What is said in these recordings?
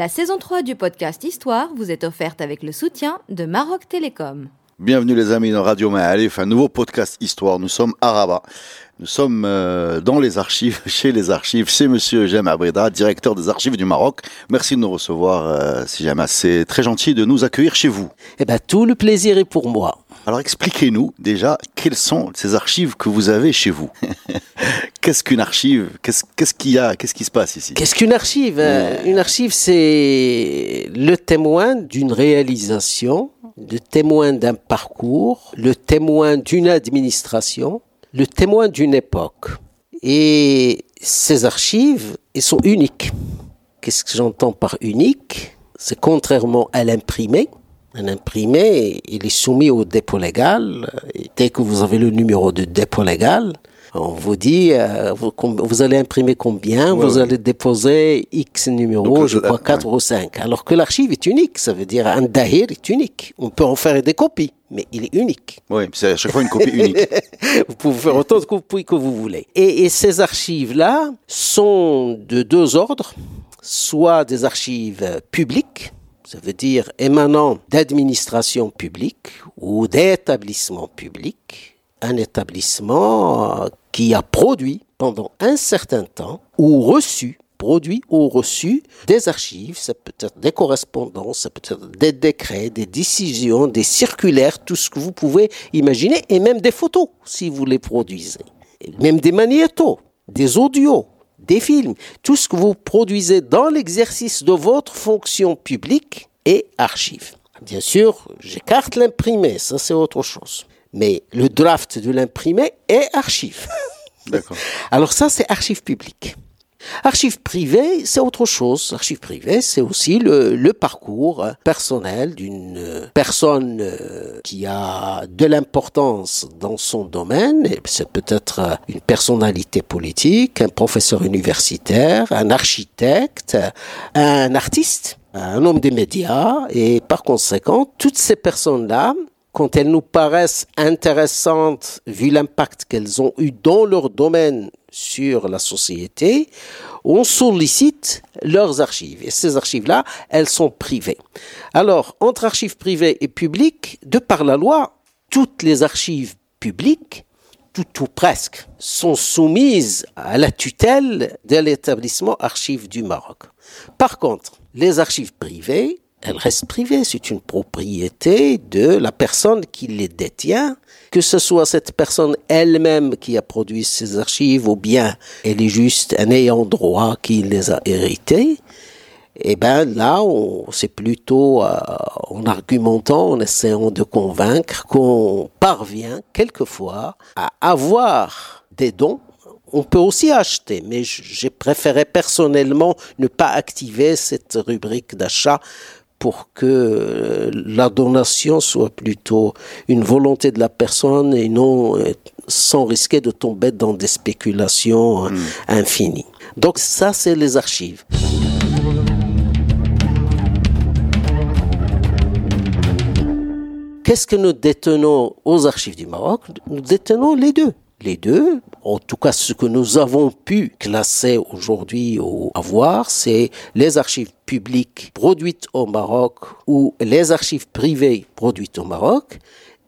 La saison 3 du podcast Histoire vous est offerte avec le soutien de Maroc Télécom. Bienvenue les amis dans Radio Ma'alif, un nouveau podcast Histoire. Nous sommes à Rabat. Nous sommes euh, dans les archives, chez les archives, chez Monsieur Jem Abrida, directeur des archives du Maroc. Merci de nous recevoir, euh, si jamais. C'est très gentil de nous accueillir chez vous. Eh ben, tout le plaisir est pour moi. Alors expliquez-nous déjà quelles sont ces archives que vous avez chez vous. qu'est-ce qu'une archive? Qu'est-ce qu'il y a? Qu'est-ce qui se passe ici? Qu'est-ce qu'une archive? Hein Une archive, c'est le témoin d'une réalisation, le témoin d'un parcours, le témoin d'une administration, le témoin d'une époque. Et ces archives, elles sont uniques. Qu'est-ce que j'entends par unique? C'est contrairement à l'imprimé. Un imprimé, il est soumis au dépôt légal. Dès que vous avez le numéro de dépôt légal, on vous dit, euh, vous, allez imprimer combien, Ouais, vous ouais. allez déposer X numéros, Donc, je le- crois 4 ou 5. Alors que l'archive est unique, ça veut dire un dahir est unique. On peut en faire des copies, mais il est unique. Oui, c'est à chaque fois une copie unique. Vous pouvez faire autant de copies que vous voulez. Et, et ces archives-là sont de deux ordres, soit des archives publiques, ça veut dire émanant d'administrations publiques ou d'établissements publics, un établissement euh, qui a produit pendant un certain temps ou reçu produit ou reçu des archives, ça peut être des correspondances, ça peut être des décrets, des décisions, des circulaires, tout ce que vous pouvez imaginer, et même des photos si vous les produisez, même des magnétos, des audios, des films, tout ce que vous produisez dans l'exercice de votre fonction publique est archive. Bien sûr, j'écarte l'imprimé, ça c'est autre chose. Mais le draft de l'imprimé est archive. D'accord. Alors ça, c'est archive publique. Archive privée, c'est autre chose. Archive privée, c'est aussi le, le parcours personnel d'une personne euh, qui a de l'importance dans son domaine. C'est peut-être une personnalité politique, un professeur universitaire, un architecte, un artiste, un homme des médias. Et par conséquent, toutes ces personnes-là, quand elles nous paraissent intéressantes, vu l'impact qu'elles ont eu dans leur domaine sur la société, on sollicite leurs archives. Et ces archives-là, elles sont privées. Alors, entre archives privées et publiques, de par la loi, toutes les archives publiques, tout ou presque, sont soumises à la tutelle de l'établissement Archives du Maroc. Par contre, les archives privées, elles restent privées. C'est une propriété de la personne qui les détient, que ce soit cette personne elle-même qui a produit ces archives ou bien elle est juste un ayant droit qui les a héritées. Eh ben là, c'est plutôt euh, en argumentant, en essayant de convaincre qu'on parvient quelquefois à avoir des dons. On peut aussi acheter, mais j'ai préféré personnellement ne pas activer cette rubrique d'achat pour que euh, la donation soit plutôt une volonté de la personne et non euh, sans risquer de tomber dans des spéculations euh, infinies. Donc ça, c'est les archives. Qu'est-ce que nous détenons aux archives du Maroc? Nous détenons les deux. Les deux, en tout cas ce que nous avons pu classer aujourd'hui ou avoir, c'est les archives publiques produites au Maroc ou les archives privées produites au Maroc.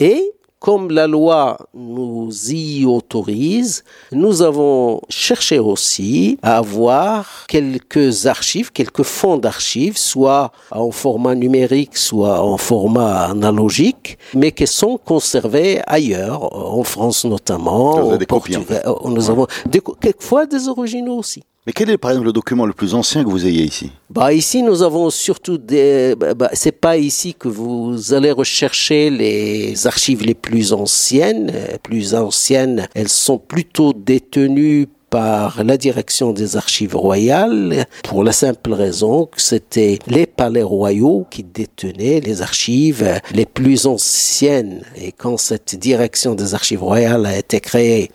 Et comme la loi nous y autorise, nous avons cherché aussi à avoir quelques archives, quelques fonds d'archives, soit en format numérique, soit en format analogique, mais qui sont conservés ailleurs, en France notamment, avez au des copies, en Portugal. Euh, Nous avons des quelquefois des originaux aussi. Mais quel est par exemple le document le plus ancien que vous ayez ici Bah ici nous avons surtout des. Bah, bah, c'est pas ici que vous allez rechercher les archives les plus anciennes. Euh, Plus anciennes, elles sont plutôt détenues par la direction des archives royales pour la simple raison que c'était les palais royaux qui détenaient les archives les plus anciennes. Et quand cette direction des archives royales a été créée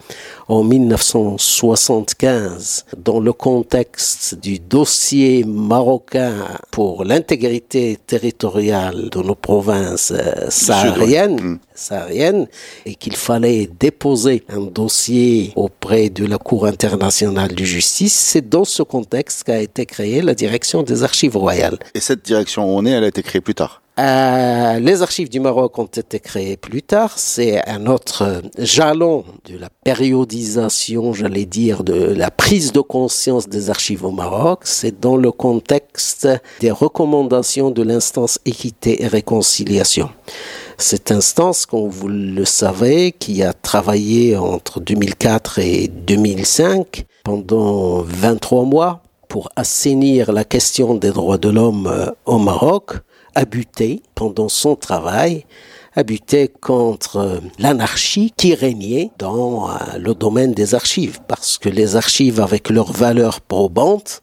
en 1975 dans le contexte du dossier marocain pour l'intégrité territoriale de nos provinces euh, sahariennes, Mm. sahariennes et qu'il fallait déposer un dossier auprès de la Cour internationale de justice, c'est dans ce contexte qu'a été créée la direction des archives royales. Et cette direction où on est, elle a été créée plus tard. Euh, les archives du Maroc ont été créées plus tard. C'est un autre euh, jalon de la périodisation, j'allais dire, de la prise de conscience des archives au Maroc. C'est dans le contexte des recommandations de l'instance équité et réconciliation. Cette instance, comme vous le savez, qui a travaillé entre 2004 et 2005 pendant 23 mois pour assainir la question des droits de l'homme euh, au Maroc, buté pendant son travail, a buté contre euh, l'anarchie qui régnait dans euh, le domaine des archives, parce que les archives, avec leur valeur probante,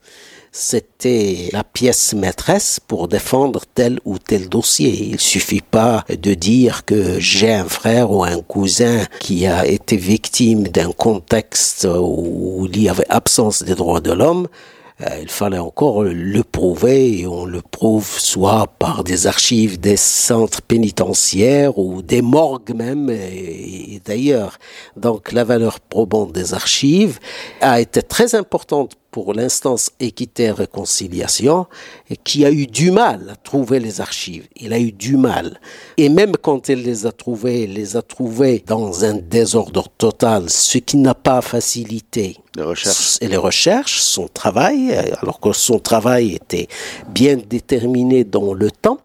c'était la pièce maîtresse pour défendre tel ou tel dossier. Il suffit pas de dire que j'ai un frère ou un cousin qui a été victime d'un contexte où il y avait absence des droits de l'homme. Euh, il fallait encore le prouver et on le prouve soit par des archives des centres pénitentiaires ou des morgues même et, et d'ailleurs. Donc la valeur probante des archives a été très importante pour l'instance équité et réconciliation qui a eu du mal à trouver les archives. Il a eu du mal. Et même quand elle les a trouvées, elle les a trouvées dans un désordre total, ce qui n'a pas facilité Les recherches. et les recherches, son travail, alors que son travail était bien déterminé dans le temps.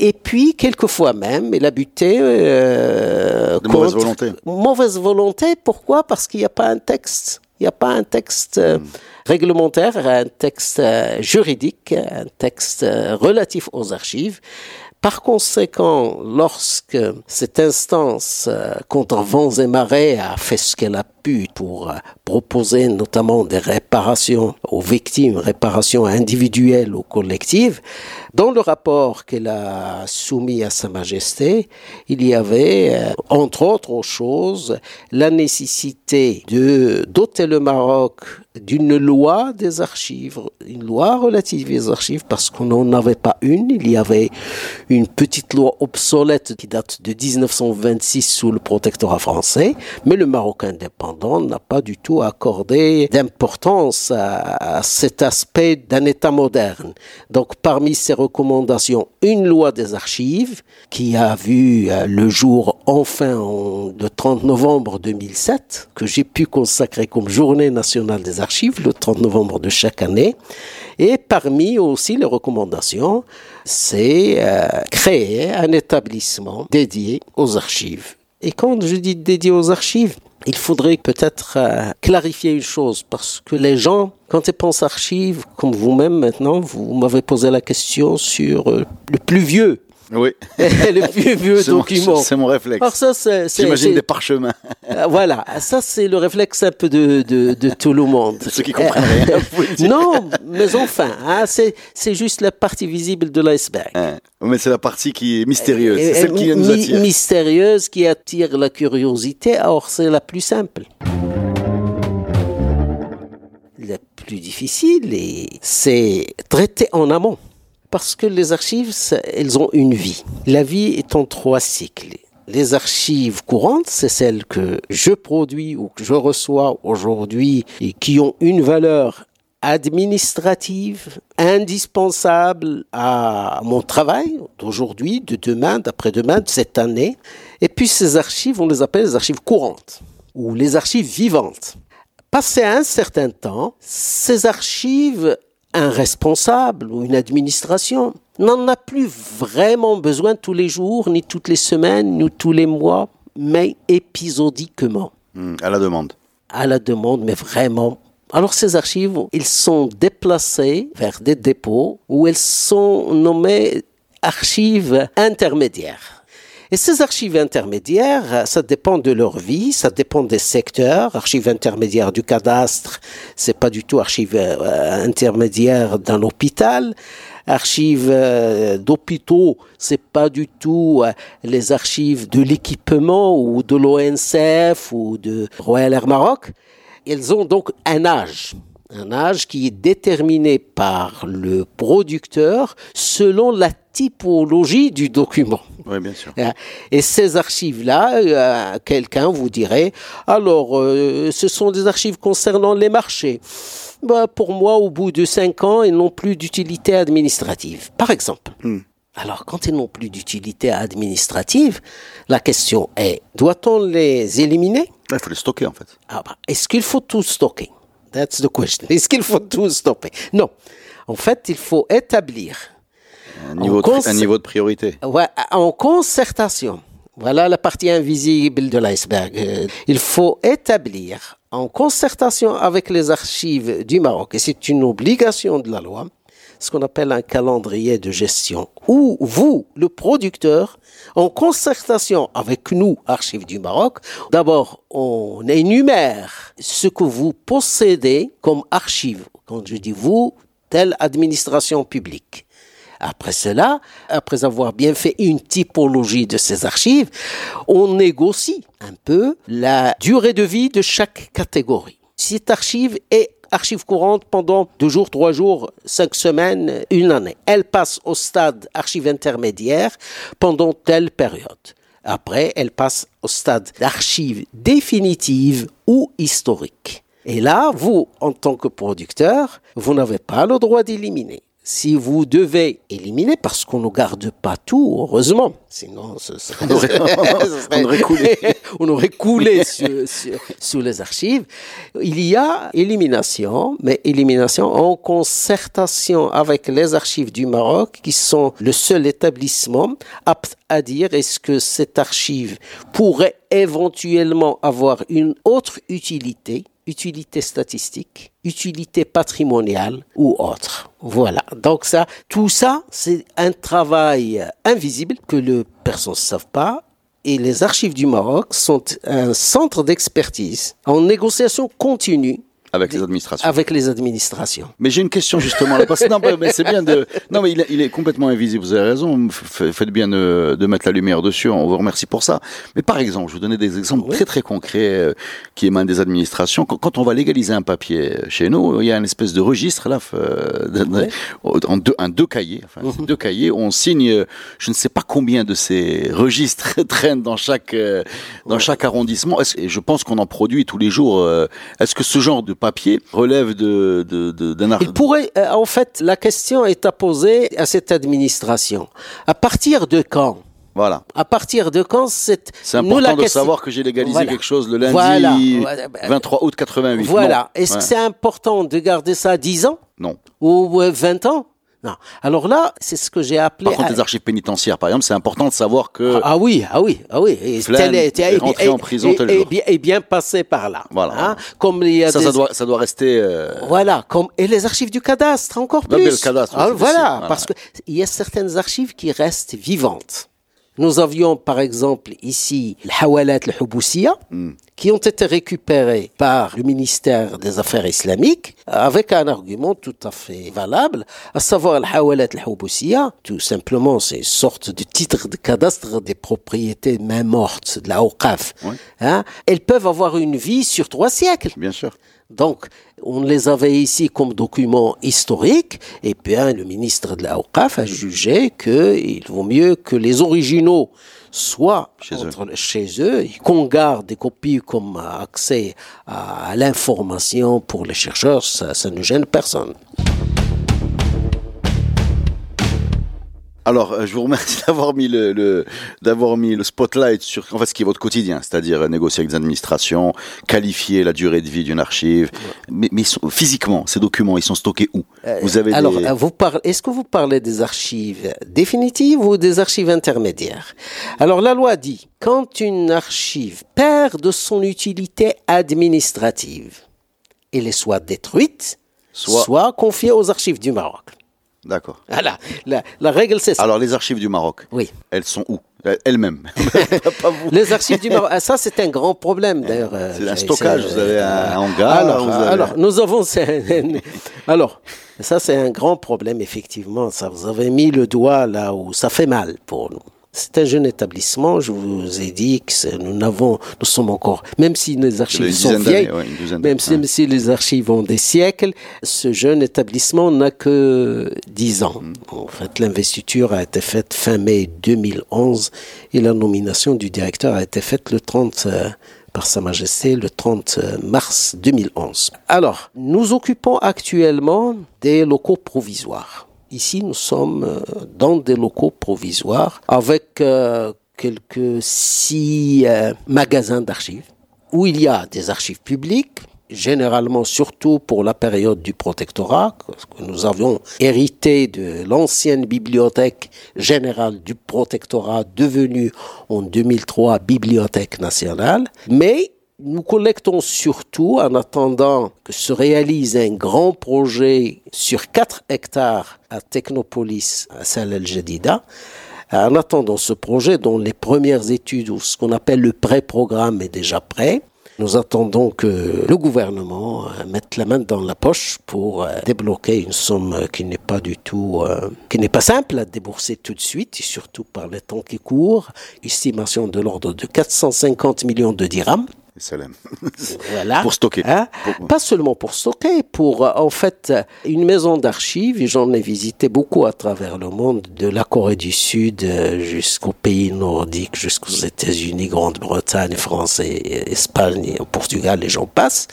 Et puis, quelquefois même, il a buté euh, De mauvaise volonté. Mauvaise volonté, pourquoi? Parce qu'il n'y a pas un texte. Il n'y a pas un texte euh, réglementaire, un texte euh, juridique, un texte euh, relatif aux archives. Par conséquent, lorsque cette instance euh, contre vents et marées a fait ce qu'elle a pour euh, proposer notamment des réparations aux victimes, réparations individuelles ou collectives, dans le rapport qu'elle a soumis à Sa Majesté, il y avait, euh, entre autres choses, la nécessité de doter le Maroc d'une loi des archives, une loi relative aux archives, parce qu'on n'en avait pas une. Il y avait une petite loi obsolète qui date de 1926 sous le protectorat français, mais le Maroc indépendant n'a pas du tout accordé d'importance à, cet aspect d'un État moderne. Donc, parmi ces recommandations, une loi des archives qui a vu euh, le jour enfin en- le 30 novembre 2007, que j'ai pu consacrer comme journée nationale des archives, le 30 novembre de chaque année. Et parmi aussi les recommandations, c'est euh, créer un établissement dédié aux archives. Et quand je dis dédié aux archives, il faudrait peut-être euh, clarifier une chose, parce que les gens, quand ils pensent archives, comme vous-même maintenant, vous m'avez posé la question sur euh, le plus vieux, Oui. le plus vieux C'est mon- document. C'est mon réflexe. Alors ça, c'est, J'imagine des parchemins. euh, voilà, ça c'est le réflexe un peu de, de, de tout le monde. Ceux qui comprennent rien, non, mais enfin, hein, c'est, juste la partie visible de l'iceberg. Hein. Mais c'est la partie qui est mystérieuse. Et- C'est celle et qui nous attire. Mystérieuse, qui attire la curiosité, or c'est la plus simple. La plus difficile, et c'est traiter en amont. Parce que les archives, elles ont une vie. La vie est en trois cycles. Les archives courantes, c'est celles que je produis ou que je reçois aujourd'hui et qui ont une valeur administrative indispensable à mon travail d'aujourd'hui, de demain, d'après-demain, de cette année. Et puis ces archives, on les appelle les archives courantes ou les archives vivantes. Passé un certain temps, ces archives, un responsable ou une administration n'en a plus vraiment besoin tous les jours, ni toutes les semaines, ni tous les mois, mais épisodiquement Hmm, À la demande. à la demande, mais vraiment. Alors ces archives, ils sont déplacées vers des dépôts où elles sont nommées archives intermédiaires. Et ces archives intermédiaires, ça dépend de leur vie, ça dépend des secteurs. Archives intermédiaires du cadastre, c'est pas du tout archives euh, intermédiaires d'un hôpital. Archives euh, d'hôpitaux, c'est pas du tout euh, les archives de l'équipement ou de l'ONCF ou de Royal Air Maroc. Ils ont donc un âge un âge qui est déterminé par le producteur selon la typologie du document. Oui, bien sûr. Euh, Et ces archives-là, euh, quelqu'un vous dirait, alors, euh, ce sont des archives concernant les marchés. Bah, pour moi, au bout de cinq ans, ils n'ont plus d'utilité administrative, par exemple. Hmm. Alors, quand ils n'ont plus d'utilité administrative, la question est, doit-on les éliminer? Il faut les stocker en fait. ah bah, Est-ce qu'il faut tout stocker? That's the question. Est-ce qu'il faut tout stopper? Non. En fait, il faut établir Un niveau, de, cons- pri- un niveau de priorité. Ouais, en concertation. Voilà la partie invisible de l'iceberg. Euh, Il faut établir en concertation avec les archives du Maroc, et c'est une obligation de la loi, ce qu'on appelle un calendrier de gestion, où vous, le producteur, en concertation avec nous, archives du Maroc, d'abord on énumère ce que vous possédez comme archives. Quand je dis vous, telle administration publique. Après cela, après avoir bien fait une typologie de ces archives, on négocie un peu la durée de vie de chaque catégorie. Cette archive est archive courante pendant deux jours, trois jours, cinq semaines, une année. Elle passe au stade archive intermédiaire pendant telle période. Après, elle passe au stade d'archive définitive ou historique. Et là, vous, en tant que producteur, vous n'avez pas le droit d'éliminer. Si vous devez éliminer, parce qu'on ne garde pas tout, heureusement, sinon ce serait- On aurait- on aurait coulé. on aurait coulé sur- les archives. Il y a élimination, mais élimination en concertation avec les archives du Maroc, qui sont le seul établissement apte à dire est-ce que cette archive pourrait éventuellement avoir une autre utilité utilité statistique, utilité patrimoniale ou autre. Voilà. Donc ça, tout ça, c'est un travail invisible que les personnes ne savent pas. Et les archives du Maroc sont un centre d'expertise en négociation continue Avec les administrations. avec les administrations. Mais j'ai une question justement là. Parce que non, mais- c'est bien de. Non, mais il est, il est complètement invisible. Vous avez raison. Faites bien de, de mettre la lumière dessus. On vous remercie pour ça. Mais par exemple, je vous donnais des exemples très très concrets euh, qui émanent des administrations. Quand, quand on va légaliser un papier chez nous, il y a une espèce de registre là, euh, en deux, un deux cahiers. Enfin, Mhm. deux cahiers. où On signe. euh, Je ne sais pas combien de ces registres traînent dans chaque euh, dans chaque arrondissement. Et je pense qu'on en produit tous les jours. Est-ce que ce genre de papier relève de de- de- d'un ar- Il pourrait, euh, en fait, la question est à poser à cette administration. À partir de quand? Voilà. À partir de quand cette... C'est nous, important la de question- savoir que j'ai légalisé Voilà. quelque chose le lundi Voilà. Voilà. 23 août 88. Voilà. Non. Est-ce Ouais. que c'est important de garder ça 10 ans Non. ou euh, 20 ans? Non. Alors là, c'est ce que j'ai appelé... Par contre, à- les archives pénitentiaires, par exemple, c'est important de savoir que. Ah oui, ah oui, ah oui. Et tel est- est rentré en prison tel et, jour. bien, et bien passé par là. Voilà. Hein, Comme il y a ça, des... ça doit, ça doit rester. euh, Voilà, comme et les archives du cadastre encore Ah, plus. le cadastre, Ah, c'est voilà, voilà. parce que il y a certaines archives qui restent vivantes. Nous avions par exemple ici le Hawalat le Huboussiya, Hmm. Qui ont été récupérés par le ministère des Affaires islamiques avec un argument tout à fait valable, à savoir le Hawalat le Huboussiya, tout simplement c'est une sorte de titre de cadastre des propriétés main mortes de la. Ouais. Hein, elles peuvent avoir une vie sur trois siècles. Bien sûr. Donc, on les avait ici comme documents historiques, et bien le ministre de la Awqaf a jugé qu'il vaut mieux que les originaux soient Chez eux. chez eux, qu'on garde des copies comme accès à, à l'information pour les chercheurs, ça, ça ne gêne personne. Alors, euh, je vous remercie d'avoir mis le, le- d'avoir mis le spotlight sur en fait ce qui est votre quotidien, c'est-à-dire euh, négocier avec des administrations, qualifier la durée de vie d'une archive. Mais, mais sont- physiquement, ces documents, ils sont stockés où? Vous avez Alors, des... euh, vous parlez, est-ce que vous parlez des archives définitives ou des archives intermédiaires? Alors, la loi dit, quand une archive perd de son utilité administrative, elle est soit détruite, Soit- soit, confiée aux archives du Maroc. D'accord. Voilà, la, la règle c'est ça. Alors, les archives du Maroc, oui. elles sont où? Euh, vous. Les archives du Maroc, ah, ça c'est un grand problème d'ailleurs. euh, C'est un stockage, vous avez un hangar. Alors, vous avez- alors, nous avons. alors, ça c'est un grand problème effectivement. Ça, vous avez mis le doigt là où ça fait mal pour nous. C'est un jeune établissement. Je vous ai dit que nous n'avons, nous sommes encore, même si les archives sont vieilles, ouais, même si, les archives ont des siècles, ce jeune établissement n'a que 10 ans. Mm. En fait, l'investiture a été faite fin mai 2011 et la nomination du directeur a été faite le 30 euh, par Sa Majesté le 30 mars 2011. Alors, nous occupons actuellement des locaux provisoires. Ici, nous sommes euh, dans des locaux provisoires avec euh, quelques six euh, magasins d'archives où il y a des archives publiques, généralement surtout pour la période du protectorat, que nous avions hérité de l'ancienne bibliothèque générale du protectorat devenue en 2003 Bibliothèque nationale, mais nous collectons surtout en attendant que se réalise un grand projet sur 4 hectares à Technopolis, à Salle El-Jadida. En attendant ce projet, dont les premières études ou ce qu'on appelle le pré-programme est déjà prêt, nous attendons que le gouvernement euh, mette la main dans la poche pour euh, débloquer une somme euh, qui n'est pas du tout, qui n'est pas simple à débourser tout de suite, surtout par les temps qui courent. Estimation de l'ordre de 450 millions de dirhams. Voilà. Pour stocker. Hein? Pour- Pas seulement pour stocker, pour euh, en fait euh, une maison d'archives. J'en ai visité beaucoup à travers le monde, de la Corée du Sud euh, jusqu'aux pays nordiques, jusqu'aux États-Unis, Grande-Bretagne, France, et, Espagne, et Portugal, et j'en passe.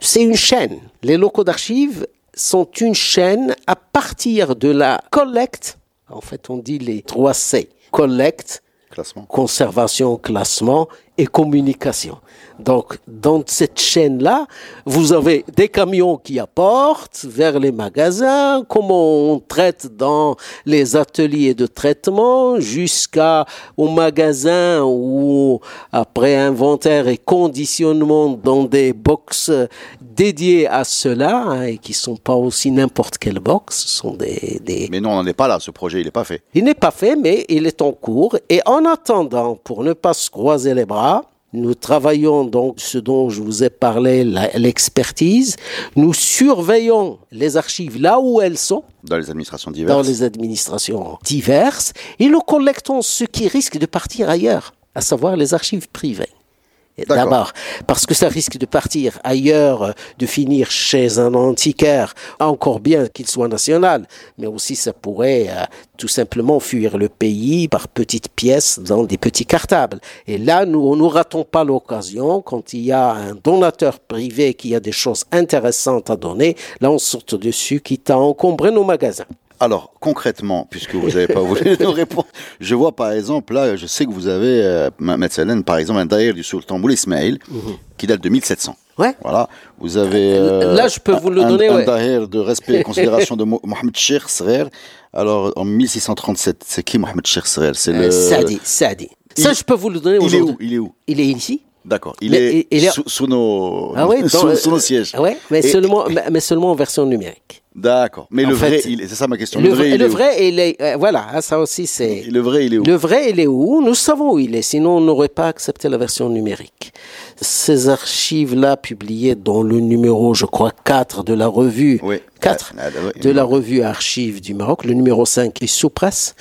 C'est une chaîne. Les locaux d'archives sont une chaîne à partir de la collecte. En fait, on dit les trois C. Collecte, Classement. conservation, classement et communication. Donc, dans cette chaîne-là, vous avez des camions qui apportent vers les magasins, comment on traite dans les ateliers de traitement, jusqu'à au magasin où, après inventaire et conditionnement dans des box dédiés à cela, hein, et qui sont pas aussi n'importe quelle box, ce sont des, des, Mais non, on n'en est pas là. Ce projet, il n'est pas fait. il n'est pas fait, mais il est en cours. Et en attendant, pour ne pas se croiser les bras, nous travaillons donc ce dont je vous ai parlé, l'expertise. Nous surveillons les archives là où elles sont, Dans les administrations diverses. dans les administrations diverses, et nous collectons ce qui risque de partir ailleurs, à savoir les archives privées. D'abord, parce que ça risque de partir ailleurs, de finir chez un antiquaire, encore bien qu'il soit national, mais aussi ça pourrait euh, tout simplement fuir le pays par petites pièces dans des petits cartables. Et là, nous ne ratons pas l'occasion quand il y a un donateur privé qui a des choses intéressantes à donner, là on saute dessus, quitte à encombrer nos magasins. Alors, concrètement, puisque vous n'avez pas voulu nous répondre, je vois par exemple, là, je sais que vous avez, euh, par exemple, un daïr du sultan Boul Ismail, qui date de 1700. Mhm. Ouais. Voilà. Vous avez. euh, Là, je peux vous le un- donner, Un ouais. de respect et considération de Mo- Mohamed Sheikh Srer. Alors, en 1637, c'est qui Mohamed Sheikh Srer? C'est le. Euh, Sadi, Sadi. Ça, il- je peux vous le donner Il est aujourd'hui. où? Il est où? Il est ici D'accord. Il Mais est, il- il est- Sous, sous nos, Ah oui, sous, dans- sous nos sièges. Ouais, mais Et- seulement, mais, mais seulement en version numérique. D'accord. Mais En le vrai, fait, c'est ça ma question. Le, vrai, il le est vrai, il est, euh, voilà, hein, ça aussi c'est. Le vrai, il est où? Le vrai, il est où? Nous savons où il est, sinon on n'aurait pas accepté la version numérique. Ces archives-là, publiées dans le numéro, je crois, 4 de la revue, Oui. 4 Ah, ah, ouais, de la revue Archives du Maroc, le numéro 5 est sous presse,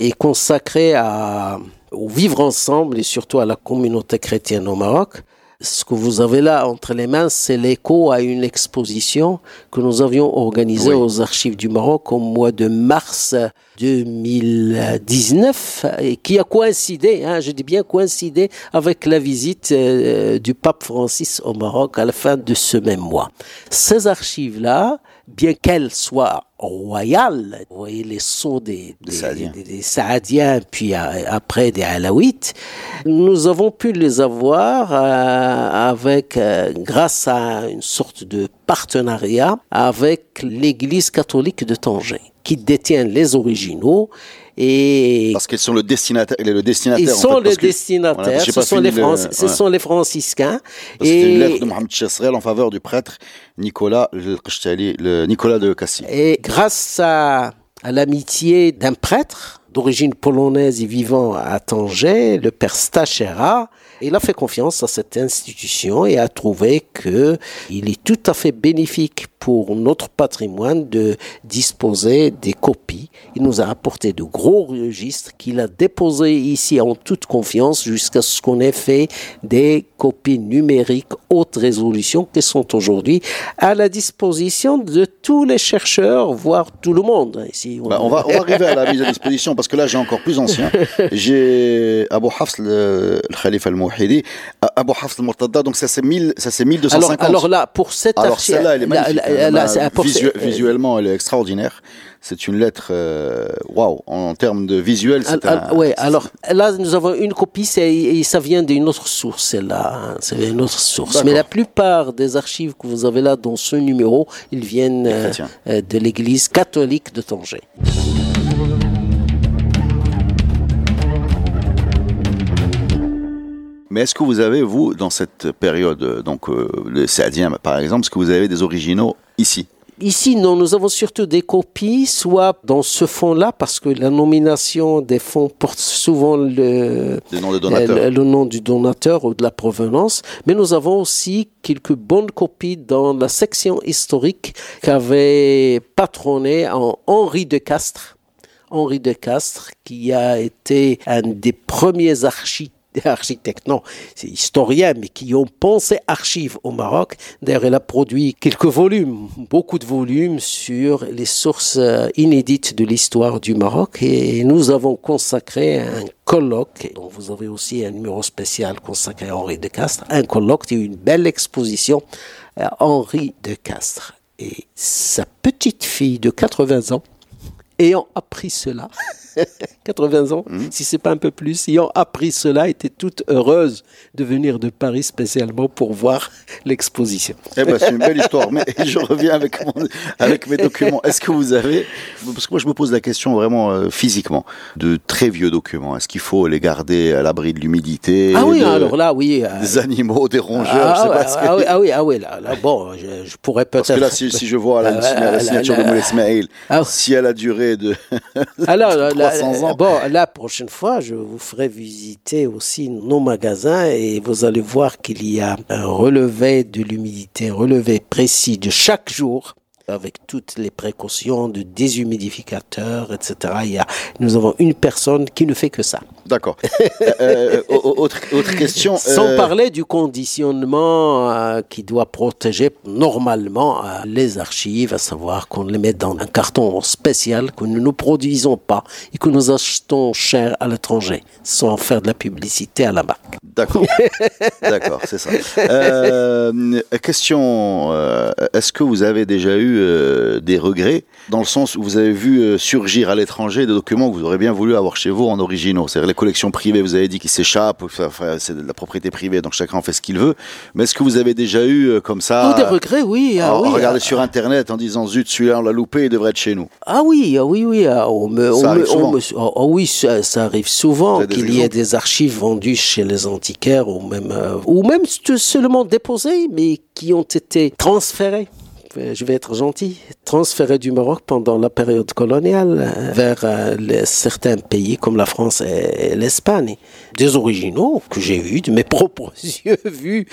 est consacré à, au vivre ensemble et surtout à la communauté chrétienne au Maroc. Ce que vous avez là entre les mains, c'est l'écho à une exposition que nous avions organisée Oui. aux archives du Maroc au mois de mars 2019 et qui a coïncidé, hein, je dis bien coïncidé, avec la visite euh, du pape Francis au Maroc à la fin de ce même mois. Ces archives-là, bien qu'elles soient royales, vous voyez les sceaux des, Des des, Saadiens. des- des Saadiens, puis euh, après des Alaouites, nous avons pu les avoir euh, avec, euh, grâce à une sorte de partenariat avec l'Église catholique de Tanger, qui détient les originaux et Parce qu'ils sont le destinataire. Le destinataire. ils en sont fait, les que- Voilà, j'ai ce, sont les, le- Franci- ce ouais. sont les franciscains. Parce que C'est une Et- lettre de Mohamed Chesrel en faveur du prêtre Nicolas le Nicolas de Cassis. Et grâce à, à l'amitié d'un prêtre d'origine polonaise et vivant à Tanger, le père Stachera, il a fait confiance à cette institution et a trouvé que il est tout à fait bénéfique pour notre patrimoine de disposer des copies. Il nous a apporté de gros registres qu'il a déposés ici en toute confiance jusqu'à ce qu'on ait fait des copies numériques haute résolution qui sont aujourd'hui à la disposition de tous les chercheurs, voire tout le monde. Bah, on, va, arriver à la mise à disposition parce que là j'ai encore plus ancien. J'ai Abu Hafs, le, le Khalifa al-Mouhidi, Abu Hafs al-Murtada, donc ça c'est 1250. Alors, alors là, pour cette alors celle-là, elle est magnifique. Là, là, là, Visu visuellement, elle est extraordinaire. C'est une lettre, euh, waouh, wow, en termes de visuel. c'est un, ouais, alors là, nous avons une copie, et ça vient d'une autre source, celle-là. Hein, c'est une autre source. Mais la plupart des archives que vous avez là dans ce numéro, ils viennent euh, de l'église catholique de Tanger. Mais est-ce que vous avez, vous, dans cette période, donc euh, le Saadien par exemple, est-ce que vous avez des originaux ici? Ici, non, nous avons surtout des copies, soit dans ce fonds-là, parce que la nomination des fonds porte souvent le, le, nom, le, le nom, du donateur ou de la provenance, mais nous avons aussi quelques bonnes copies dans la section historique qu'avait patronné en Henri de Castres. Henri de Castres, qui a été un des premiers architectes architectes, non, c'est historiens, mais qui ont pensé archives au Maroc. D'ailleurs, elle a produit quelques volumes, beaucoup de volumes sur les sources euh, inédites de l'histoire du Maroc. Et nous avons consacré un colloque, dont vous avez aussi un numéro spécial consacré à Henri de Castres, un colloque et une belle exposition à Henri de Castres. Et sa petite fille de 80 ans, ayant appris cela, 80 ans, mmh. si c'est pas un peu plus, ayant appris cela, était toute heureuse de venir de Paris spécialement pour voir l'exposition. Eh ben, c'est une belle histoire. Mais je reviens avec, mon, avec mes documents. Est-ce que vous avez, parce que moi je me pose la question vraiment euh, physiquement, de très vieux documents. Est-ce qu'il faut les garder à l'abri de l'humidité Ah oui, de, alors là, oui. Euh, des animaux, des rongeurs, ah, je sais pas. Ah, ah, oui, ah oui, ah oui, là, là bon, je, je pourrais peut-être. Parce que là, si, si je vois la, la, la signature de Moulay Ismail, si elle a duré de alors, là, 300 ans. Bon, la prochaine fois, je vous ferai visiter aussi nos magasins et vous allez voir qu'il y a un relevé de l'humidité, un relevé précis de chaque jour avec toutes les précautions de déshumidificateur, etc. Il y a, nous avons une personne qui ne fait que ça. D'accord. euh, autre, autre, question. Sans euh... parler du conditionnement euh, qui doit protéger normalement euh, les archives, à savoir qu'on les met dans un carton spécial que nous ne produisons pas et que nous achetons cher à l'étranger, sans faire de la publicité à la marque. D'accord. D'accord, c'est ça. Euh, question est-ce que vous avez déjà eu des regrets dans le sens où vous avez vu surgir à l'étranger des documents que vous aurez bien voulu avoir chez vous en originaux C'est-à-dire les collections privées, vous avez dit qu'ils s'échappent, enfin, c'est de la propriété privée, donc chacun fait ce qu'il veut. Mais est-ce que vous avez déjà eu comme ça oh, Des regrets, oui. Ah, oui regarder sur Internet en disant zut, celui-là on l'a loupé, il devrait être chez nous? Ah oui, ah oui, oui. On me, ça on arrive me, souvent. on me, oh, oh, oui, ça, ça, arrive souvent qu'il y ait des archives vendues chez les antiquaires ou même, euh, ou même seulement déposées, mais qui ont été transférées je vais être gentil, transféré du Maroc pendant la période coloniale vers euh, certains pays comme la France et, et l'Espagne. Des originaux que j'ai vus de mes propres yeux vus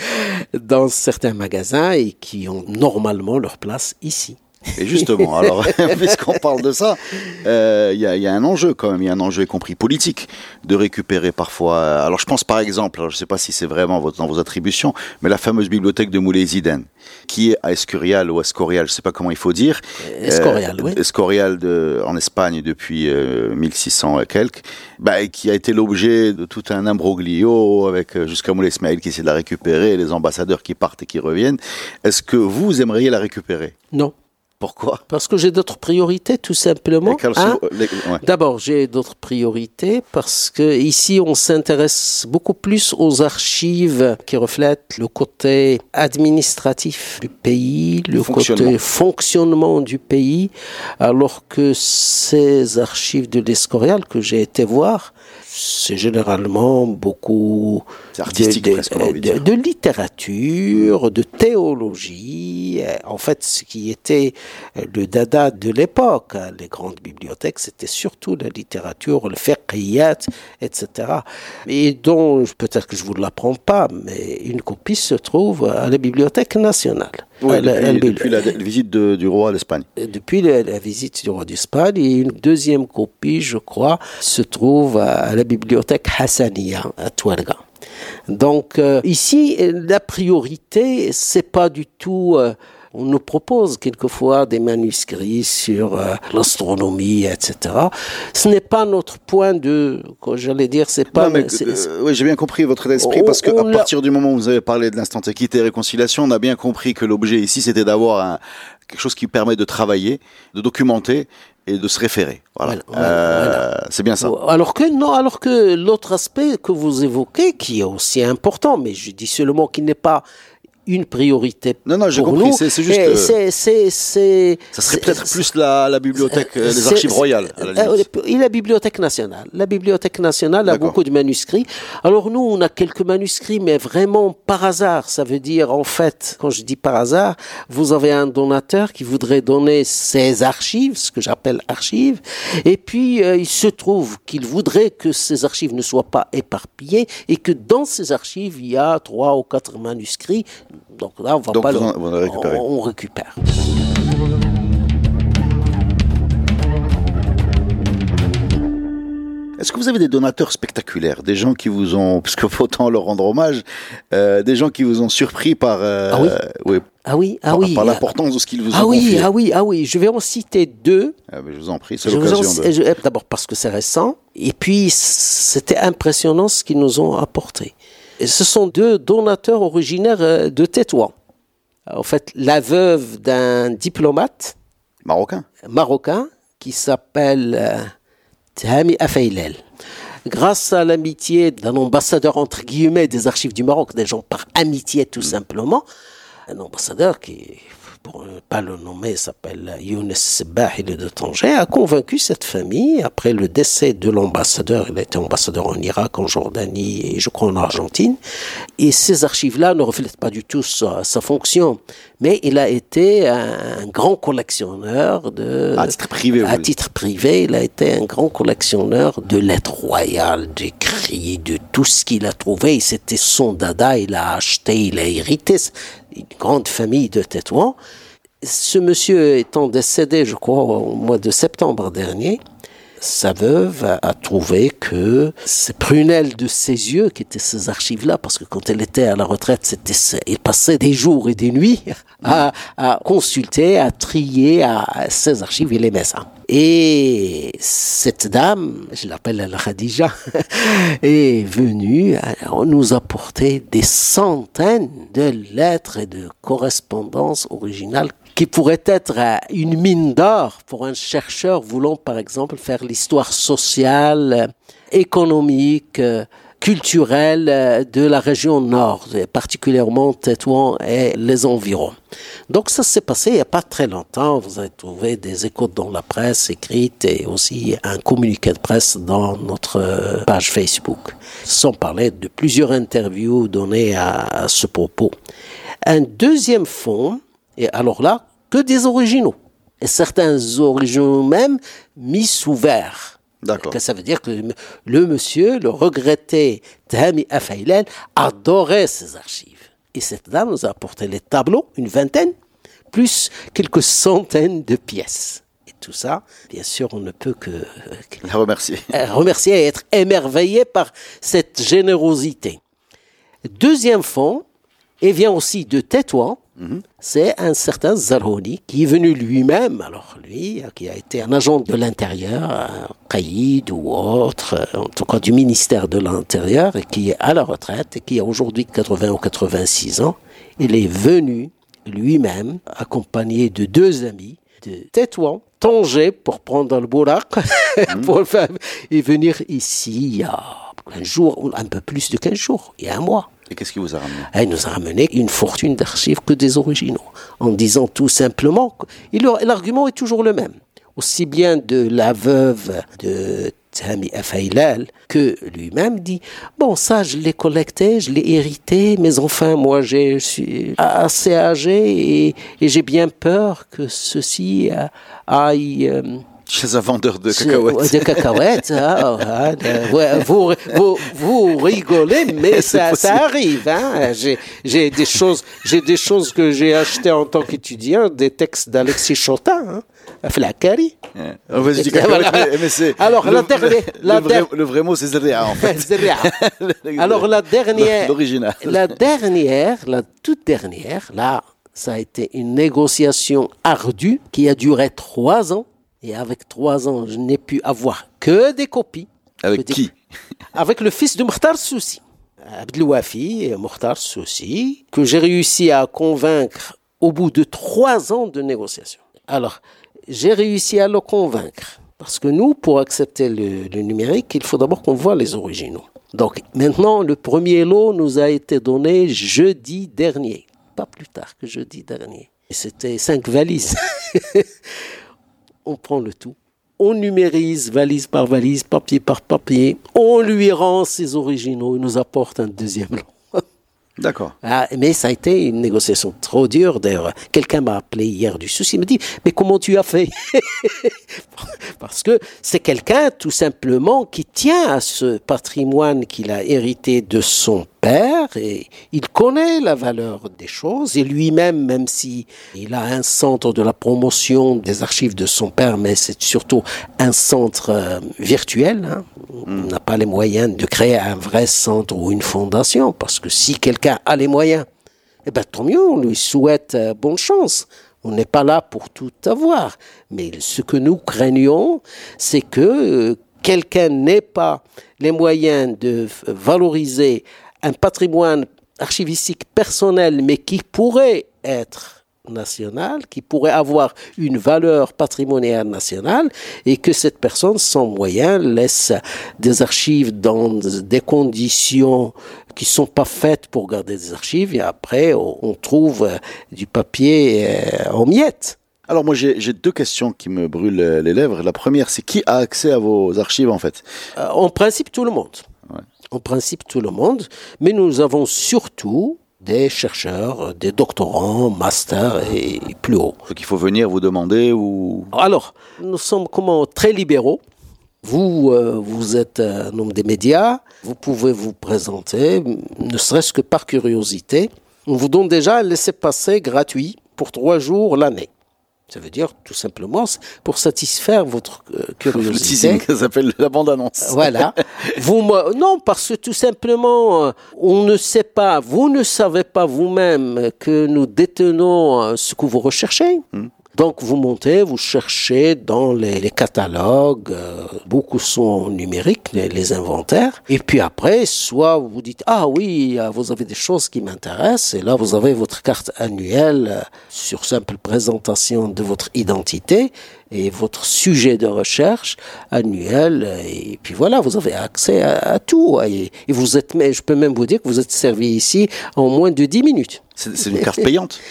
dans certains magasins et qui ont normalement leur place ici. Et justement, alors, puisqu'on parle de ça, il euh, y, a, y, a, un enjeu quand même, il y a un enjeu y compris politique de récupérer parfois. Alors, je pense par exemple, je ne sais pas si c'est vraiment dans vos attributions, mais la fameuse bibliothèque de Moulay Ziden, qui est à Escurial ou Escorial, je ne sais pas comment il faut dire. Escorial, euh, oui. Escorial de, en Espagne depuis euh, 1600 et quelques, bah, qui a été l'objet de tout un imbroglio avec jusqu'à Moulay Ismail qui essaie de la récupérer, les ambassadeurs qui partent et qui reviennent. Est-ce que vous aimeriez la récupérer? Non. Pourquoi? Parce que j'ai d'autres priorités, tout simplement. Hein? Les... Ouais. D'abord, j'ai d'autres priorités parce que ici, on s'intéresse beaucoup plus aux archives qui reflètent le côté administratif du pays, le côté fonctionnement du pays, alors que ces archives de l'Escorial que j'ai été voir, c'est généralement beaucoup artistique de, littérature, de théologie. En fait, ce qui était le dada de l'époque, hein, les grandes bibliothèques, c'était surtout la littérature, le fiqhiyat, etc. Et dont, peut-être que je vous l'apprends pas, mais une copie se trouve à la Bibliothèque nationale. Oui, depuis, la, la visite de- du roi à l'Espagne. depuis la, la visite du roi d'Espagne, et une deuxième copie, je crois, se trouve à, la bibliothèque Hassania à Touarega. Donc euh, ici, la priorité, c'est pas du tout. euh, on nous propose quelquefois des manuscrits sur euh, l'astronomie, etc. Ce n'est pas notre point de, j'allais dire, c'est pas. Non, mais, c'est- euh, oui, j'ai bien compris votre état d'esprit On- parce qu'à on l'a- partir du moment où vous avez parlé de l'instant équité et réconciliation, on a bien compris que l'objet ici, c'était d'avoir un- quelque chose qui permet de travailler, de documenter et de se référer. Voilà. Voilà, Euh, C'est bien ça. Alors que non, alors que l'autre aspect que vous évoquez, qui est aussi important, mais je dis seulement qu'il n'est pas une priorité. Non, non, j'ai pour compris, nous, c'est- c'est juste, euh, c'est- c'est- c'est- Ça serait peut-être plus la, la bibliothèque, euh, les c'est- archives royales. À la euh. Et la Bibliothèque nationale. La Bibliothèque nationale a beaucoup de manuscrits. Alors nous, on a quelques manuscrits, mais vraiment par hasard. Ça veut dire, en fait, quand je dis par hasard, vous avez un donateur qui voudrait donner ses archives, ce que j'appelle archives, et puis euh, il se trouve qu'il voudrait que ces archives ne soient pas éparpillées et que dans ces archives, il y a trois ou quatre manuscrits. Donc là, on va Donc pas le- on- on récupère. Est-ce que vous avez des donateurs spectaculaires, des gens qui vous ont, parce qu'il faut autant leur rendre hommage, euh, des gens qui vous ont surpris par, euh, Ah oui oui, Ah oui, ah par, oui. par l'importance de ce qu'ils vous Ah ont oui, confié. ah oui, ah oui. Je vais en citer deux. Ah, je vous en prie, c'est l'occasion de. D'abord parce que c'est récent, et puis c'était impressionnant ce qu'ils nous ont apporté. Et ce sont deux donateurs originaires euh, de Tétouan. En fait, la veuve d'un diplomate Marocain. marocain qui s'appelle euh, Tahami. Grâce à l'amitié d'un ambassadeur entre guillemets des archives du Maroc, des gens par amitié tout simplement, un ambassadeur qui, pour ne pas le nommer, s'appelle Younes Sebah, il est de Tanger, a convaincu cette famille, après le décès de l'ambassadeur, il a été ambassadeur en Irak, en Jordanie et je crois en Argentine, et ces archives-là ne reflètent pas du tout sa, sa fonction, mais il a été un, grand collectionneur de... À titre privé, À titre privé, il a été un grand collectionneur de lettres royales, d'écrits, de tout ce qu'il a trouvé. C'était son dada, il a acheté, il a hérité. Une grande famille de Tétouan. Ce monsieur étant décédé, je crois, au mois de septembre dernier, sa veuve a, trouvé que ces prunelles de ses yeux, qui étaient ces archives-là, parce que quand elle était à la retraite, c'était, il passait des jours et des nuits à, consulter, à trier à, ces archives, il aimait ça. Et cette dame, je l'appelle la Khadija, est venue nous apporter des centaines de lettres et de correspondances originales qui pourraient être euh, une mine d'or pour un chercheur voulant, par exemple, faire l'histoire sociale, économique, culturelle euh, de la région nord, et particulièrement Tétouan et les environs. Donc ça s'est passé il n'y a pas très longtemps. Vous avez trouvé des échos dans la presse écrite et aussi un communiqué de presse dans notre page Facebook, sans parler de plusieurs interviews données à, à ce propos. Un deuxième fonds, et alors là, que des originaux. Et certains originaux même mis sous verre. D'accord. Que ça veut dire que le monsieur, le regretté Tahami Afailel, adorait ces archives. Et cette dame nous a apporté les tableaux, une vingtaine, plus quelques centaines de pièces. Et tout ça, bien sûr, on ne peut que que La remercier. remercier et être émerveillé par cette générosité. Deuxième fonds, et vient aussi de Tétouan, c'est un certain Zarhoni qui est venu lui-même, alors lui, qui a été un agent de l'intérieur, un caïd ou autre, en tout cas du ministère de l'Intérieur, et qui est à la retraite, et qui a aujourd'hui 80 ou 86 ans. Il est venu lui-même, accompagné de deux amis, de Tétouan, Tanger, pour prendre le Bourak, pour et venir ici il y a un jour, un peu plus de 15 jours, il y a un mois. Et qu'est-ce qui vous a ramené Elle nous a ramené une fortune d'archives que des originaux, en disant tout simplement, et l'argument est toujours le même, aussi bien de la veuve de Tami Afailal, que lui-même dit Bon, ça, je l'ai collecté, je l'ai hérité, mais enfin, moi, je suis assez âgé et, j'ai bien peur que ceci aille. Chez un vendeur de cacahuètes. De cacahuètes, hein, vous, vous, vous, rigolez, mais ça, ça, arrive. Hein. J'ai des choses, j'ai des choses que j'ai achetées en tant qu'étudiant, des textes d'Alexis Chotin. Hein. Flacari. Yeah. Alors, le, la dernière. Le, vrai, le, vrai, mot, c'est Zria, en fait. Alors, la dernière. L'original. La dernière, la toute dernière, là, ça a été une négociation ardue qui a duré trois ans et avec trois ans, je n'ai pu avoir que des copies. Avec qui Avec le fils de Mokhtar Soussi, Abdelouafi et Mokhtar Soussi, que j'ai réussi à convaincre au bout de trois ans de négociation. Alors, j'ai réussi à le convaincre. Parce que nous, pour accepter le, le numérique, il faut d'abord qu'on voit les originaux. Donc maintenant, le premier lot nous a été donné jeudi dernier, pas plus tard que jeudi dernier. C'était cinq valises. on prend le tout, on numérise valise par valise, papier par papier, on lui rend ses originaux, il nous apporte un deuxième lot. D'accord. Ah, mais ça a été une négociation trop dure. D'ailleurs, quelqu'un m'a appelé hier du souci, il me dit, mais comment tu as fait Parce que c'est quelqu'un tout simplement qui tient à ce patrimoine qu'il a hérité de son père et il connaît la valeur des choses et lui-même, même si il a un centre de la promotion des archives de son père, mais c'est surtout un centre euh, virtuel. Hein. On hmm. n'a pas les moyens de créer un vrai centre ou une fondation parce que si quelqu'un a les moyens, eh ben tant mieux, on lui souhaite euh, bonne chance. On n'est pas là pour tout avoir. Mais ce que nous craignons, c'est que euh, quelqu'un n'ait pas les moyens de valoriser un patrimoine archivistique personnel, mais qui pourrait être national, qui pourrait avoir une valeur patrimoniale nationale, et que cette personne, sans moyens, laisse des archives dans des conditions qui sont pas faites pour garder des archives, et après on trouve du papier euh, en miettes. Alors moi j'ai deux questions qui me brûlent les lèvres. La première, c'est qui a accès à vos archives en fait? Euh, En principe tout le monde en principe tout le monde, mais nous avons surtout des chercheurs, des doctorants, masters et plus haut. Donc il faut venir vous demander ou... Alors, nous sommes comment très libéraux. Vous, euh, vous êtes un homme des médias, vous pouvez vous présenter, ne serait-ce que par curiosité. On vous donne déjà un laissez-passer gratuit pour trois jours l'année. Ça veut dire tout simplement pour satisfaire votre euh, curiosité. Le ça s'appelle la bande-annonce. Voilà. vous non, parce que tout simplement, euh, on ne sait pas, vous ne savez pas vous-même que nous détenons euh, ce que vous recherchez. Hmm. Donc vous montez, vous cherchez dans les, catalogues, euh, beaucoup sont numériques, les, inventaires, et puis après, soit vous dites, ah oui, euh, vous avez des choses qui m'intéressent, et là vous avez votre carte annuelle euh, sur simple présentation de votre identité et votre sujet de recherche annuel, et puis voilà, vous avez accès à, tout, et, vous êtes, je peux même vous dire que vous êtes servi ici en moins de 10 minutes. C'est une carte payante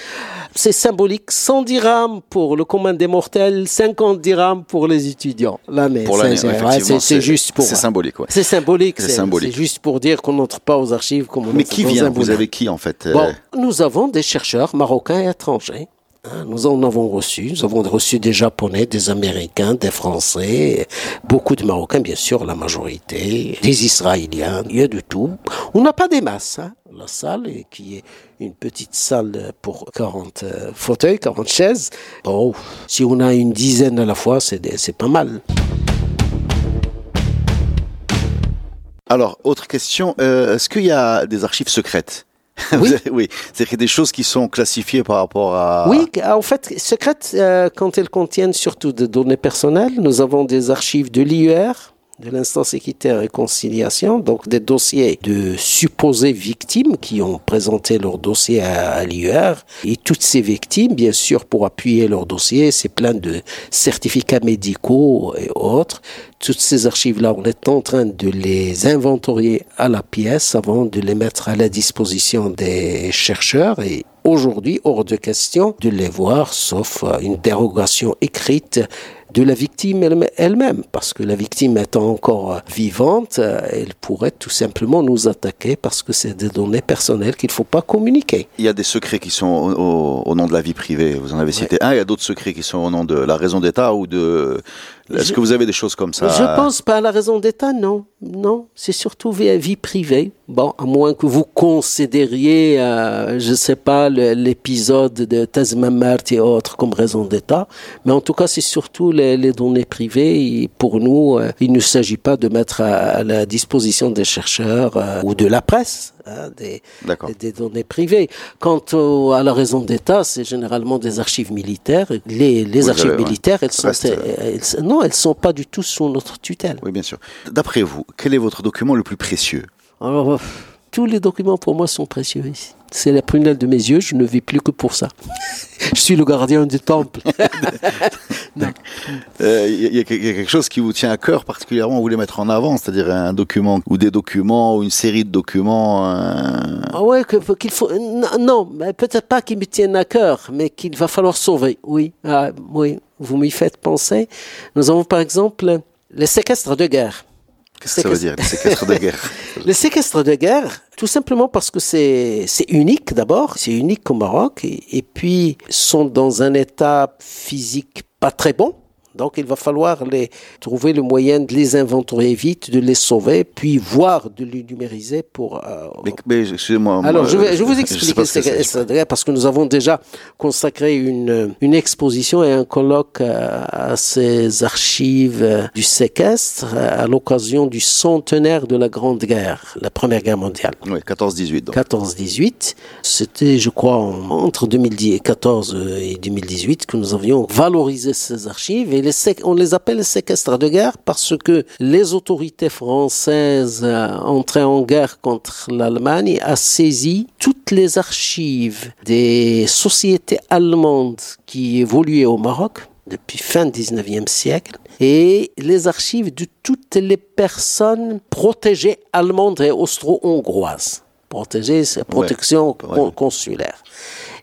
c'est symbolique. 100 dirhams pour le commun des mortels, 50 dirhams pour les étudiants. L'année. Pour l'année, c'est juste pour. C'est symbolique, ouais. C'est symbolique. C'est juste pour dire qu'on n'entre pas aux archives comme on Mais qui vient Vous avez qui en fait bon, Nous avons des chercheurs marocains et étrangers. Hein, nous en avons reçu. Nous avons reçu des Japonais, des Américains, des Français, beaucoup de Marocains, bien sûr, la majorité, des Israéliens, il y a de tout. On n'a pas des masses. Hein. La salle, qui est une petite salle pour 40 euh, fauteuils, 40 chaises. Bon, si on a une dizaine à la fois, c'est pas mal. Alors, autre question, euh, est-ce qu'il y a des archives secrètes? Oui, oui. c'est des choses qui sont classifiées par rapport à. Oui, en fait, secrètes euh, quand elles contiennent surtout des données personnelles. Nous avons des archives de l'IUR, de l'instance équité et réconciliation, donc des dossiers de supposées victimes qui ont présenté leur dossier à, l'IUR. Et toutes ces victimes, bien sûr, pour appuyer leur dossier, c'est plein de certificats médicaux et autres. Toutes ces archives-là, on est en train de les inventorier à la pièce avant de les mettre à la disposition des chercheurs et aujourd'hui, hors de question de les voir, sauf une dérogation écrite de la victime elle- elle-même, parce que la victime étant encore euh, vivante, euh, elle pourrait tout simplement nous attaquer parce que c'est des données personnelles qu'il ne faut pas communiquer. Il y a des secrets qui sont au, au- au nom de la vie privée. Vous en avez cité un. Il y a d'autres secrets qui sont au nom de la raison d'État ou de. Est-ce que vous avez des choses comme ça Je pense pas à la raison d'État, non. Non, c'est surtout via vie privée. Bon, à moins que vous considériez, euh, je sais pas, l'épisode de Tazmamart et autres comme raison d'État. Mais en tout cas, c'est surtout les, les données privées. Et pour nous, euh, il ne s'agit pas de mettre à, à la disposition des chercheurs euh, ou de la presse hein, des, données privées. Quant au- à la raison d'État, c'est généralement des archives militaires. Les, les Oui, archives militaires, elles sont, Reste, euh, elles- non, elles sont pas du tout sous notre tutelle. Oui, bien sûr. D'après vous, quel est votre document le plus précieux? Alors, euh, tous les documents pour moi sont précieux ici. C'est la prunelle de mes yeux, je ne vis plus que pour ça. je suis le gardien du temple. Euh, Il y, a- il y a quelque chose qui vous tient à cœur particulièrement, vous voulez mettre en avant, c'est-à-dire un document ou des documents ou une série de documents. Ah ouais, qu'il faut. Non, peut-être pas qu'ils me tiennent à cœur, mais qu'il va falloir sauver. Oui, ah, oui, vous m'y faites penser. Nous avons par exemple les séquestres de guerre. Qu'est-ce que ça veut dire, les séquestres de guerre? Les séquestres de guerre, tout simplement parce que c'est c'est unique d'abord, c'est unique au Maroc, et, et puis sont dans un état physique pas très bon. Donc il va falloir les, trouver le moyen de les inventorier vite, de les sauver, puis voir de les numériser pour... euh, Mais, mais excusez-moi. alors, moi, je vais, je vous explique guerre parce que nous avons déjà consacré une, une exposition et un colloque euh, à ces archives euh, du séquestre à l'occasion du centenaire de la Grande Guerre, la Première Guerre mondiale. Oui, 14-18. donc. 14-18. C'était, je crois, en- entre 2014 et 2018 que nous avions valorisé ces archives. Et les on les appelle les séquestres de guerre parce que les autorités françaises euh, entrées en guerre contre l'Allemagne a saisi toutes les archives des sociétés allemandes qui évoluaient au Maroc depuis fin 19e siècle et les archives de toutes les personnes protégées allemandes et austro-hongroises. Protégées, c'est protection ouais. consulaire.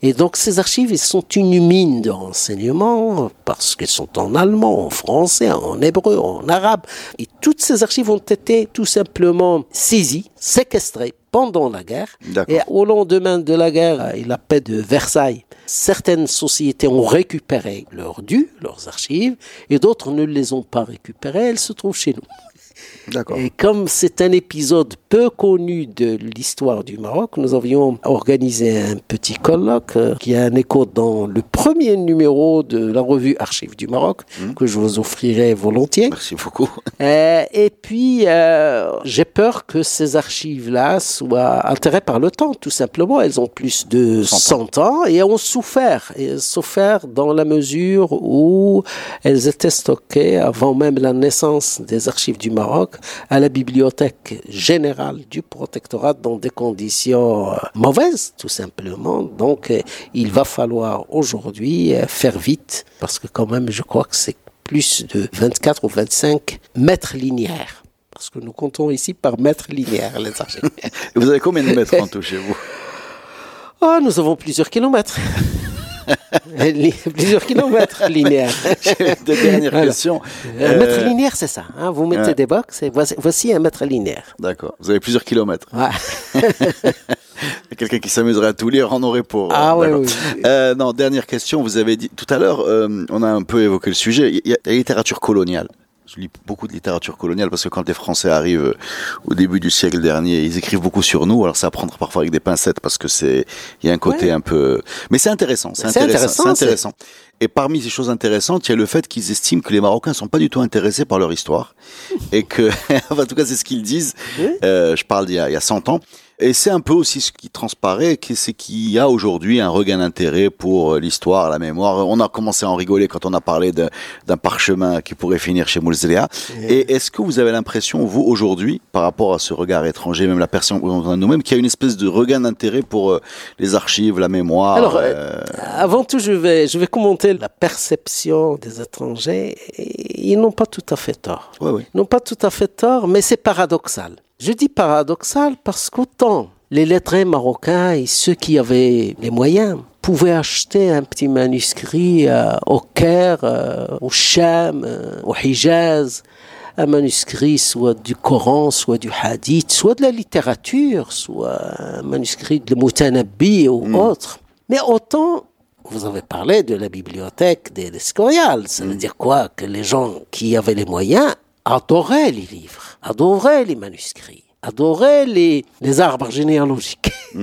Et donc ces archives elles sont une mine de renseignements parce qu'elles sont en allemand, en français, en hébreu, en arabe. Et toutes ces archives ont été tout simplement saisies, séquestrées pendant la guerre. Et au lendemain de la guerre et la paix de Versailles, certaines sociétés ont récupéré leurs dû, leurs archives, et d'autres ne les ont pas récupérées. Elles se trouvent chez nous. Et comme c'est un épisode peu connu de l'histoire du Maroc, nous avions organisé un petit colloque euh, qui a un écho dans le premier numéro de la revue Archives du Maroc, que je vous offrirai volontiers. Merci beaucoup. Euh, et puis, euh, j'ai peur que ces archives-là soient altérées par le temps, tout simplement. Elles ont plus de 100 ans et ont souffert. Et souffert dans la mesure où elles étaient stockées avant même la naissance des archives du Maroc à la bibliothèque générale du protectorat dans des conditions euh, mauvaises, tout simplement. Donc, euh, il va falloir aujourd'hui euh, faire vite parce que quand même, je crois que c'est plus de 24 ou 25 mètres linéaires. Parce que nous comptons ici par mètres linéaires les. Et vous avez combien de mètres en tout chez vous? Oh, nous avons plusieurs kilomètres. Plusieurs kilomètres linéaires. Deux dernières Voilà. questions. Un Euh, mètre linéaire, c'est ça. hein? Vous mettez ouais. des box et voici, voici un mètre linéaire. D'accord. Vous avez plusieurs kilomètres. Ouais. Quelqu'un qui s'amuserait à tout lire en aurait pour. Ah ouais, D'accord. oui, oui. Euh, non, dernière question. Vous avez dit tout à l'heure, euh, on a un peu évoqué le sujet. Il y a la littérature coloniale. Je lis beaucoup de littérature coloniale parce que quand les Français arrivent euh, au début du siècle dernier, ils écrivent beaucoup sur nous. Alors c'est à prendre parfois avec des pincettes parce que c'est il y a un côté Ouais. un peu. Mais c'est intéressant. C'est intéressant. C'est intéressant. Et parmi ces choses intéressantes, il y a le fait qu'ils estiment que les Marocains sont pas du tout intéressés par leur histoire et que, enfin, en tout cas, c'est ce qu'ils disent. Oui. Euh, je parle d'il y y a 100 ans. Et c'est un peu aussi ce qui transparaît, c'est qu'il y a aujourd'hui un regain d'intérêt pour euh, l'histoire, la mémoire. On a commencé à en rigoler quand on a parlé d'un parchemin qui pourrait finir chez Moulzélia. Et est-ce que vous avez l'impression, vous, aujourd'hui, par rapport à ce regard étranger, même la personne nous-mêmes, qu'il y a une espèce de regain d'intérêt pour euh, les archives, la mémoire Alors, euh, Avant tout, je vais, je vais commenter la perception des étrangers. Ils n'ont pas tout à fait tort. ouais, ouais. Ils n'ont pas tout à fait tort, mais c'est paradoxal. Je dis paradoxal parce qu'autant les lettrés marocains et ceux qui avaient les moyens pouvaient acheter un petit manuscrit euh, au Caire, euh, au Cham, euh, au Hijaz, un manuscrit soit du Coran, soit du Hadith, soit de la littérature, soit un manuscrit de Moutanabbi ou Mm. autre. Mais autant, vous avez parlé de la bibliothèque des Escorial, ça veut dire quoi? Que les gens qui avaient les moyens adoraient les livres, adoraient les manuscrits, adoraient les, les arbres généalogiques.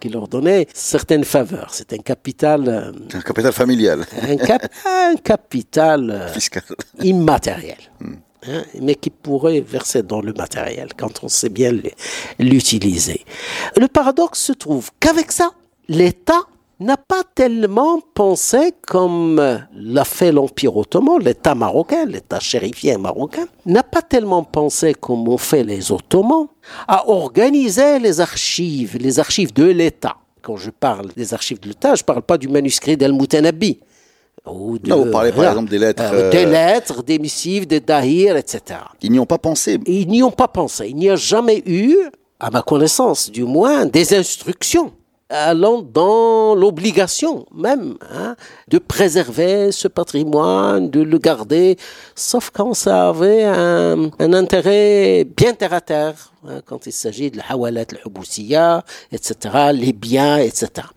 qui leur donnaient certaines faveurs. C'est un capital, euh, un capital familial, un, cap- un capital euh, fiscal. immatériel, hein, mais qui pourrait verser dans le matériel quand on sait bien l'utiliser. Le paradoxe se trouve qu'avec ça, l'État n'a pas tellement pensé comme l'a fait l'Empire ottoman, l'État marocain, l'État chérifien marocain, n'a pas tellement pensé comme ont fait les Ottomans à organiser les archives, les archives de l'État. Quand je parle des archives de l'État, je ne parle pas du manuscrit d'Al-Mutanabbi. Ou de- Non, vous parlez par exemple des lettres, Euh, des euh, lettres, des missives, des dahir, etc. Ils n'y ont pas pensé. Ils n'y ont pas pensé. Il n'y a jamais eu, à ma connaissance du moins, des instructions allant dans l'obligation même hein, de préserver ce patrimoine, de le garder, sauf quand ça avait un, un intérêt bien terre à terre, hein, quand il s'agit de la hawalat, hubousiya, etc., les biens, etc.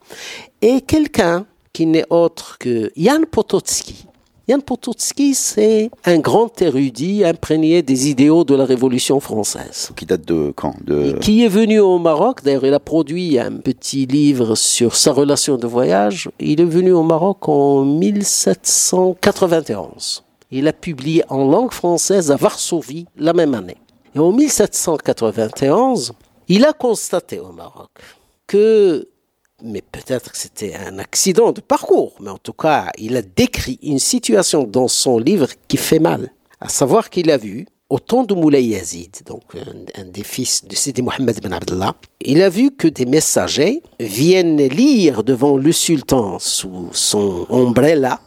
Et quelqu'un qui n'est autre que Jan Potocki, Jan Potocki, c'est un grand érudit imprégné des idéaux de la Révolution française. Qui date de quand de... Qui est venu au Maroc, d'ailleurs il a produit un petit livre sur sa relation de voyage. Il est venu au Maroc en 1791. Il a publié en langue française à Varsovie la même année. Et en 1791, il a constaté au Maroc que mais peut-être que c'était un accident de parcours, mais en tout cas, il a décrit une situation dans son livre qui fait mal. À savoir qu'il a vu, au temps de Moulay Yazid, donc un, des fils de Sidi Mohammed ben Abdallah, il a vu que des messagers viennent lire devant le sultan sous son ombrella,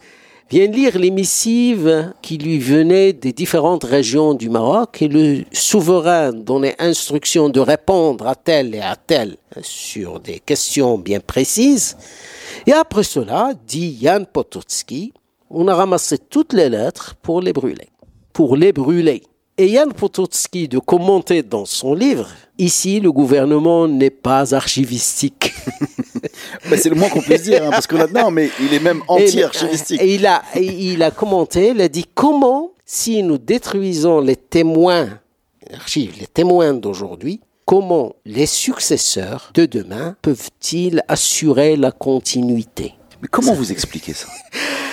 viennent lire les missives qui lui venaient des différentes régions du Maroc et le souverain donnait instruction de répondre à tel et à tel sur des questions bien précises. Et après cela, dit Jan Potocki, on a ramassé toutes les lettres pour les brûler. Pour les brûler. Et Jan Potocki de commenter dans son livre, ici le gouvernement n'est pas archivistique. Ben, c'est le moins qu'on puisse dire, hein, parce que là-dedans, mais il est même anti-archivistique. Et, il, a, il a commenté, il a dit comment, si nous détruisons les témoins, archives, les témoins d'aujourd'hui, comment les successeurs de demain peuvent-ils assurer la continuité? Mais comment vous expliquez ça?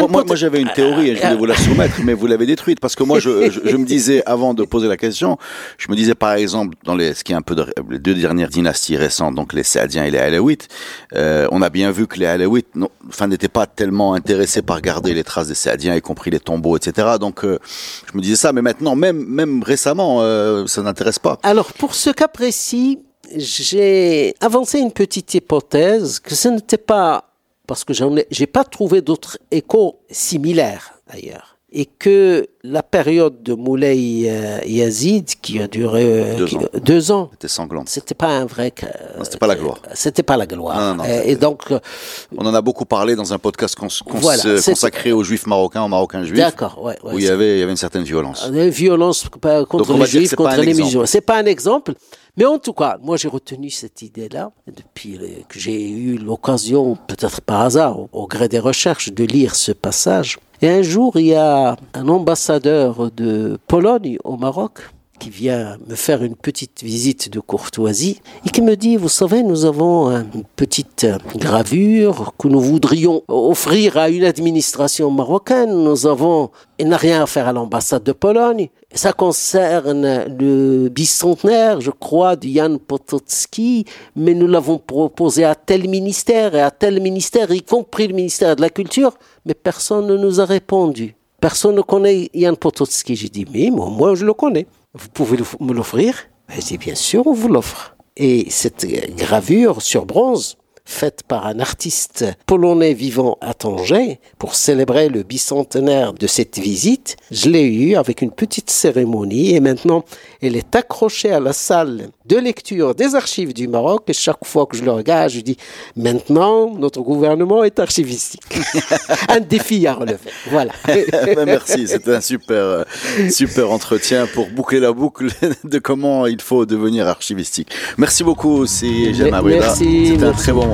Moi, moi, Pot- moi, j'avais une théorie et je voulais vous la soumettre, mais vous l'avez détruite parce que moi, je, je, je me disais avant de poser la question, je me disais par exemple dans les ce qui est un peu de, les deux dernières dynasties récentes, donc les Saadiens et les Alaouites, euh, on a bien vu que les Alaouites, enfin, n'étaient pas tellement intéressés par garder les traces des Saadiens, y compris les tombeaux, etc. Donc, euh, je me disais ça, mais maintenant, même même récemment, euh, ça n'intéresse pas. Alors, pour ce cas précis, j'ai avancé une petite hypothèse que ce n'était pas parce que j'en ai, j'ai pas trouvé d'autres échos similaires ailleurs. Et que la période de Moulay euh, Yazid, qui a duré euh, Deux qui- ans. deux ans, C'était sanglant. c'était pas un vrai. c'était pas la gloire. C'était pas la gloire. Non, non, Euh, et donc, On en a beaucoup parlé dans un podcast cons- Voilà, consacré aux Juifs marocains, aux Marocains juifs, d'accord, ouais, ouais, où il y avait il y avait une certaine violence. Des violences pas contre les juifs, contre les musulmans. C'est pas un exemple. Mais en tout cas, moi j'ai retenu cette idée-là depuis que j'ai eu l'occasion, peut-être par hasard, au gré des recherches, de lire ce passage. Et un jour, il y a un ambassadeur de Pologne au Maroc qui vient me faire une petite visite de courtoisie et qui me dit, vous savez, nous avons une petite euh, gravure que nous voudrions offrir à une administration marocaine. Nous avons, il n'a rien à faire à l'ambassade de Pologne. Ça concerne le bicentenaire, je crois, de Jan Potocki, mais nous l'avons proposé à tel ministère et à tel ministère, y compris le ministère de la Culture, mais personne ne nous a répondu. Personne ne connaît Jan Potocki. J'ai dit, mais moi, moi, je le connais. Vous pouvez me l'offrir? J'ai dit, bien sûr, on vous l'offre. Et cette euh, gravure sur bronze faite par un artiste polonais vivant à Tanger pour célébrer le bicentenaire de cette visite. Je l'ai eue avec une petite cérémonie et maintenant elle est accrochée à la salle de lecture des archives du Maroc et chaque fois que je le regarde, je dis maintenant notre gouvernement est archivistique. un défi à relever. Voilà. Ben, merci, c'était un super, euh, super entretien pour boucler la boucle de comment il faut devenir archivistique. Merci beaucoup, c'est J'aime Merci. C'était un très bon moment.